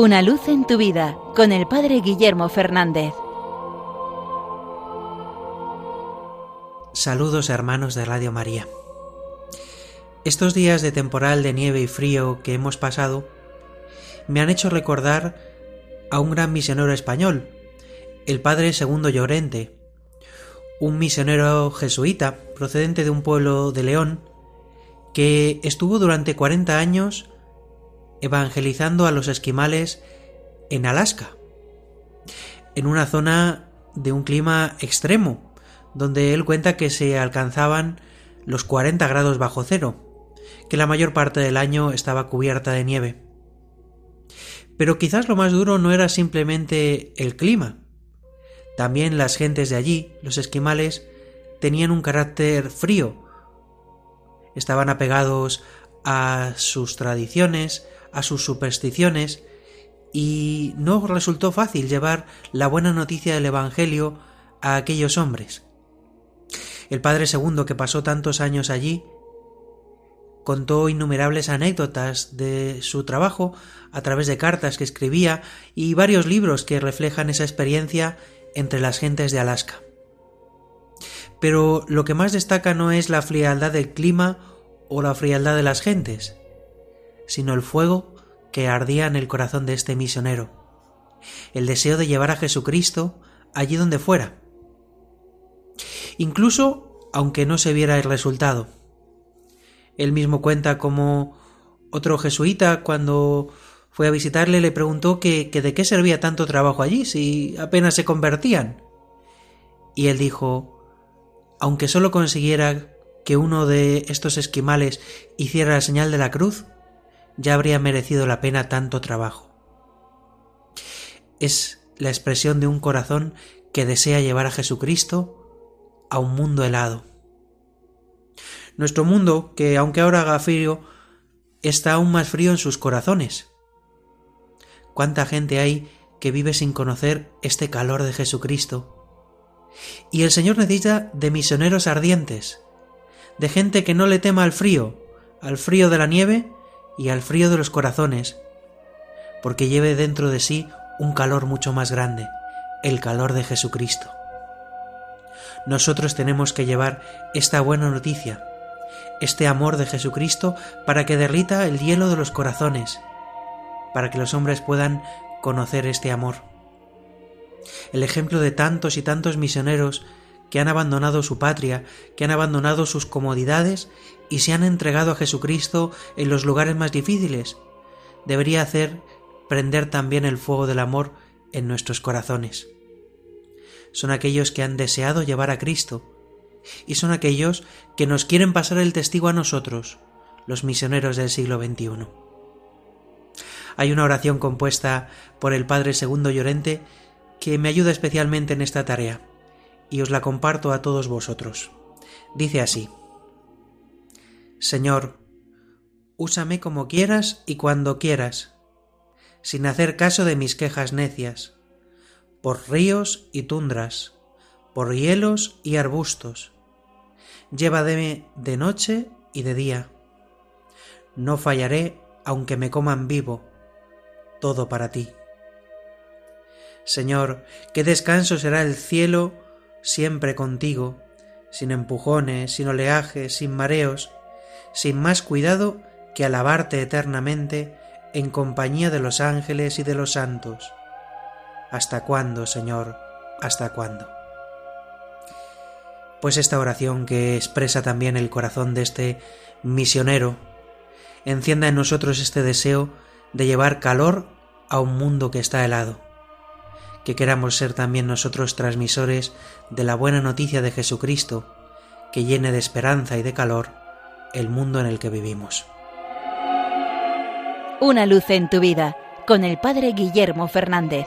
Una luz en tu vida con el Padre Guillermo Fernández. Saludos hermanos de Radio María. Estos días de temporal de nieve y frío que hemos pasado me han hecho recordar a un gran misionero español, el Padre Segundo Llorente, un misionero jesuita procedente de un pueblo de León que estuvo durante 40 años evangelizando a los esquimales en Alaska, en una zona de un clima extremo, donde él cuenta que se alcanzaban los 40 grados bajo cero, que la mayor parte del año estaba cubierta de nieve. Pero quizás lo más duro no era simplemente el clima. También las gentes de allí, los esquimales, tenían un carácter frío. Estaban apegados a sus tradiciones, a sus supersticiones, y no resultó fácil llevar la buena noticia del Evangelio a aquellos hombres. El padre segundo, que pasó tantos años allí, contó innumerables anécdotas de su trabajo a través de cartas que escribía y varios libros que reflejan esa experiencia entre las gentes de Alaska. Pero lo que más destaca no es la frialdad del clima o la frialdad de las gentes, sino el fuego que ardía en el corazón de este misionero, el deseo de llevar a Jesucristo allí donde fuera, incluso aunque no se viera el resultado. Él mismo cuenta como otro jesuita cuando fue a visitarle le preguntó que, que de qué servía tanto trabajo allí si apenas se convertían. Y él dijo, aunque solo consiguiera que uno de estos esquimales hiciera la señal de la cruz, ya habría merecido la pena tanto trabajo. Es la expresión de un corazón que desea llevar a Jesucristo a un mundo helado. Nuestro mundo, que aunque ahora haga frío, está aún más frío en sus corazones. ¿Cuánta gente hay que vive sin conocer este calor de Jesucristo? Y el Señor necesita de misioneros ardientes, de gente que no le tema al frío, al frío de la nieve y al frío de los corazones, porque lleve dentro de sí un calor mucho más grande, el calor de Jesucristo. Nosotros tenemos que llevar esta buena noticia, este amor de Jesucristo para que derrita el hielo de los corazones, para que los hombres puedan conocer este amor. El ejemplo de tantos y tantos misioneros que han abandonado su patria, que han abandonado sus comodidades y se han entregado a Jesucristo en los lugares más difíciles, debería hacer prender también el fuego del amor en nuestros corazones. Son aquellos que han deseado llevar a Cristo, y son aquellos que nos quieren pasar el testigo a nosotros, los misioneros del siglo XXI. Hay una oración compuesta por el Padre Segundo Llorente que me ayuda especialmente en esta tarea, y os la comparto a todos vosotros. Dice así, Señor, úsame como quieras y cuando quieras, sin hacer caso de mis quejas necias, por ríos y tundras, por hielos y arbustos. Llévame de noche y de día. No fallaré aunque me coman vivo, todo para ti. Señor, qué descanso será el cielo siempre contigo, sin empujones, sin oleajes, sin mareos, sin más cuidado que alabarte eternamente en compañía de los ángeles y de los santos. ¿Hasta cuándo, Señor? ¿Hasta cuándo? Pues esta oración que expresa también el corazón de este misionero, encienda en nosotros este deseo de llevar calor a un mundo que está helado, que queramos ser también nosotros transmisores de la buena noticia de Jesucristo, que llene de esperanza y de calor el mundo en el que vivimos. Una luz en tu vida con el Padre Guillermo Fernández.